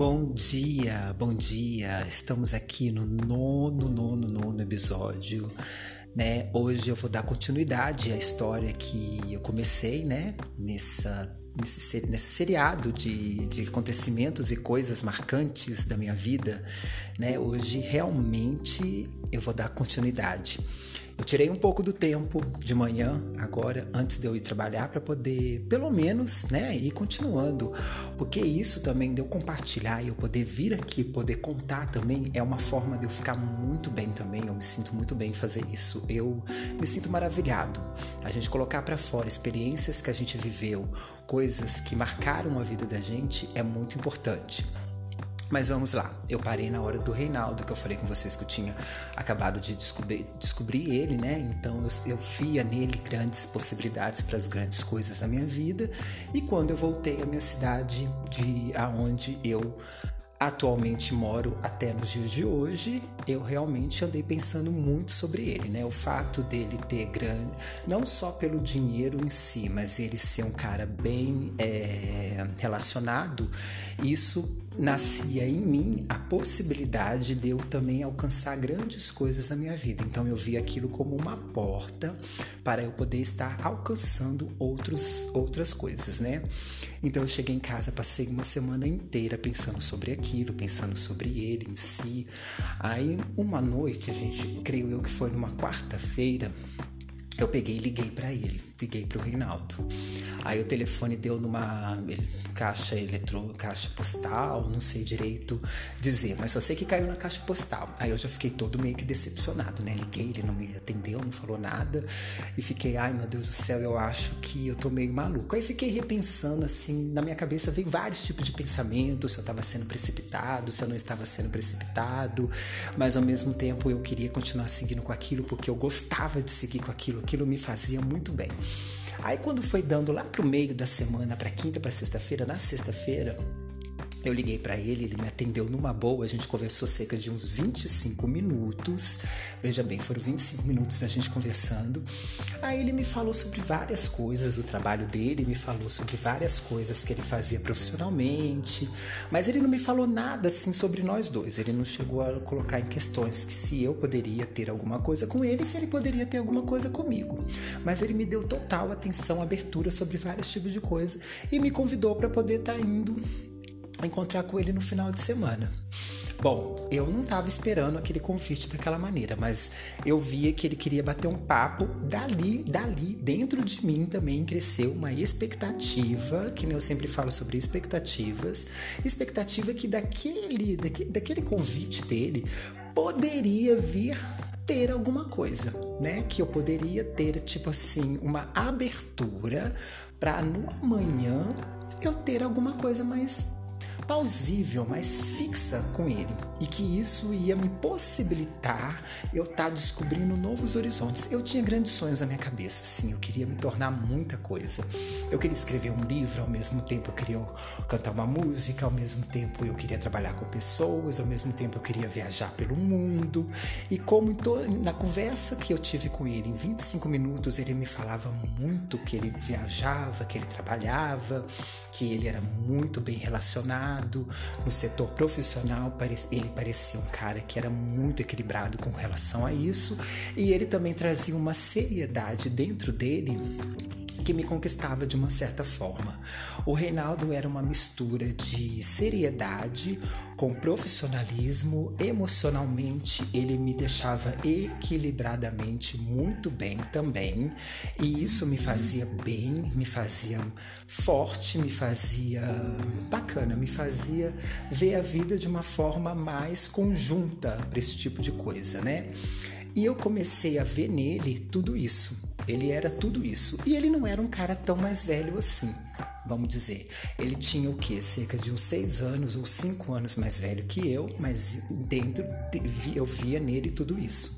Bom dia, bom dia. Estamos aqui no nono, nono, nono episódio, né? Hoje eu vou dar continuidade à história que eu comecei, né? Nessa nesse, nesse seriado de, de acontecimentos e coisas marcantes da minha vida, né? Hoje realmente eu vou dar continuidade. Eu tirei um pouco do tempo de manhã, agora, antes de eu ir trabalhar, para poder, pelo menos, né, ir continuando. Porque isso também de eu compartilhar e eu poder vir aqui, poder contar também, é uma forma de eu ficar muito bem também. Eu me sinto muito bem em fazer isso. Eu me sinto maravilhado. A gente colocar para fora experiências que a gente viveu, coisas que marcaram a vida da gente, é muito importante. Mas vamos lá, eu parei na hora do Reinaldo, que eu falei com vocês que eu tinha acabado de descobrir, descobrir ele, né? Então eu, eu via nele grandes possibilidades para as grandes coisas da minha vida. E quando eu voltei à minha cidade, de aonde eu atualmente moro até nos dias de hoje, eu realmente andei pensando muito sobre ele, né? O fato dele ter grande, não só pelo dinheiro em si, mas ele ser um cara bem é, relacionado, isso nascia em mim a possibilidade de eu também alcançar grandes coisas na minha vida. Então eu vi aquilo como uma porta para eu poder estar alcançando outros, outras coisas, né? Então eu cheguei em casa, passei uma semana inteira pensando sobre aquilo, pensando sobre ele em si. Aí uma noite, gente, creio eu que foi numa quarta-feira, eu peguei e liguei para ele, liguei pro Reinaldo. Aí o telefone deu numa caixa eletrônica, caixa postal, não sei direito dizer, mas só sei que caiu na caixa postal. Aí eu já fiquei todo meio que decepcionado, né? Liguei, ele não me atendeu, não falou nada e fiquei, ai meu Deus do céu, eu acho que eu tô meio maluco. Aí fiquei repensando assim, na minha cabeça veio vários tipos de pensamentos, se eu tava sendo precipitado, se eu não estava sendo precipitado, mas ao mesmo tempo eu queria continuar seguindo com aquilo porque eu gostava de seguir com aquilo aquilo me fazia muito bem. Aí quando foi dando lá pro meio da semana, para quinta para sexta-feira, na sexta-feira, eu liguei para ele, ele me atendeu numa boa, a gente conversou cerca de uns 25 minutos. Veja bem, foram 25 minutos a gente conversando. Aí ele me falou sobre várias coisas do trabalho dele, me falou sobre várias coisas que ele fazia profissionalmente, mas ele não me falou nada assim sobre nós dois. Ele não chegou a colocar em questões que se eu poderia ter alguma coisa com ele, se ele poderia ter alguma coisa comigo. Mas ele me deu total atenção, abertura sobre vários tipos de coisa e me convidou para poder estar tá indo encontrar com ele no final de semana. Bom, eu não estava esperando aquele convite daquela maneira, mas eu via que ele queria bater um papo. Dali, dali, dentro de mim também cresceu uma expectativa, que eu sempre falo sobre expectativas, expectativa que daquele, daquele, daquele convite dele poderia vir ter alguma coisa, né? Que eu poderia ter, tipo assim, uma abertura para no amanhã eu ter alguma coisa mais plausível, mais fixa com ele e que isso ia me possibilitar eu estar tá descobrindo novos horizontes. Eu tinha grandes sonhos na minha cabeça, sim, eu queria me tornar muita coisa. Eu queria escrever um livro, ao mesmo tempo eu queria cantar uma música, ao mesmo tempo eu queria trabalhar com pessoas, ao mesmo tempo eu queria viajar pelo mundo. E como na conversa que eu tive com ele em 25 minutos, ele me falava muito que ele viajava, que ele trabalhava, que ele era muito bem relacionado no setor profissional, ele parecia um cara que era muito equilibrado com relação a isso, e ele também trazia uma seriedade dentro dele que me conquistava de uma certa forma. O Reinaldo era uma mistura de seriedade com profissionalismo, emocionalmente ele me deixava equilibradamente muito bem também, e isso me fazia bem, me fazia forte, me fazia bacana, me fazia ver a vida de uma forma mais conjunta para esse tipo de coisa, né? E eu comecei a ver nele tudo isso. Ele era tudo isso. E ele não era um cara tão mais velho assim, vamos dizer. Ele tinha o que? Cerca de uns seis anos ou cinco anos mais velho que eu, mas dentro eu via nele tudo isso.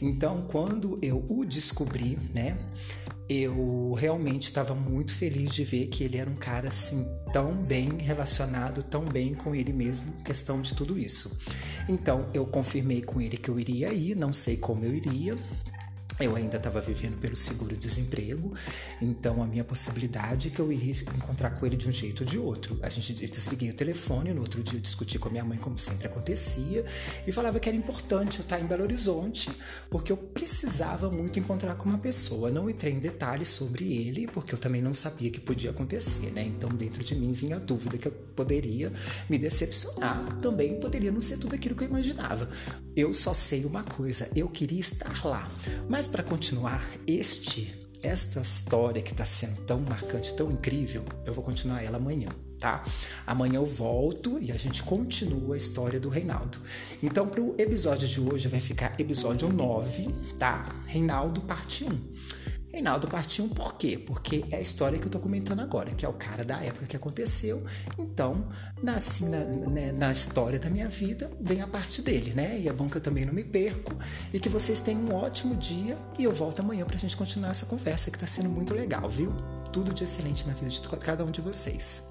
Então, quando eu o descobri, né, eu realmente estava muito feliz de ver que ele era um cara assim tão bem relacionado, tão bem com ele mesmo, questão de tudo isso. Então eu confirmei com ele que eu iria ir, não sei como eu iria, eu ainda estava vivendo pelo seguro-desemprego, então a minha possibilidade é que eu iria encontrar com ele de um jeito ou de outro. A gente desliguei o telefone, no outro dia eu discuti com a minha mãe, como sempre acontecia, e falava que era importante eu estar em Belo Horizonte, porque eu precisava muito encontrar com uma pessoa. Não entrei em detalhes sobre ele, porque eu também não sabia que podia acontecer, né? Então dentro de mim vinha a dúvida que eu poderia me decepcionar, também poderia não ser tudo aquilo que eu imaginava. Eu só sei uma coisa, eu queria estar lá. Mas para continuar este esta história que está sendo tão marcante, tão incrível, eu vou continuar ela amanhã, tá? Amanhã eu volto e a gente continua a história do Reinaldo. Então, para o episódio de hoje vai ficar episódio 9, tá? Reinaldo, parte 1. Reinaldo partiu por quê? Porque é a história que eu tô comentando agora, que é o cara da época que aconteceu. Então, assim, na, né, na história da minha vida, vem a parte dele, né? E é bom que eu também não me perco e que vocês tenham um ótimo dia. E eu volto amanhã pra gente continuar essa conversa que tá sendo muito legal, viu? Tudo de excelente na vida de cada um de vocês.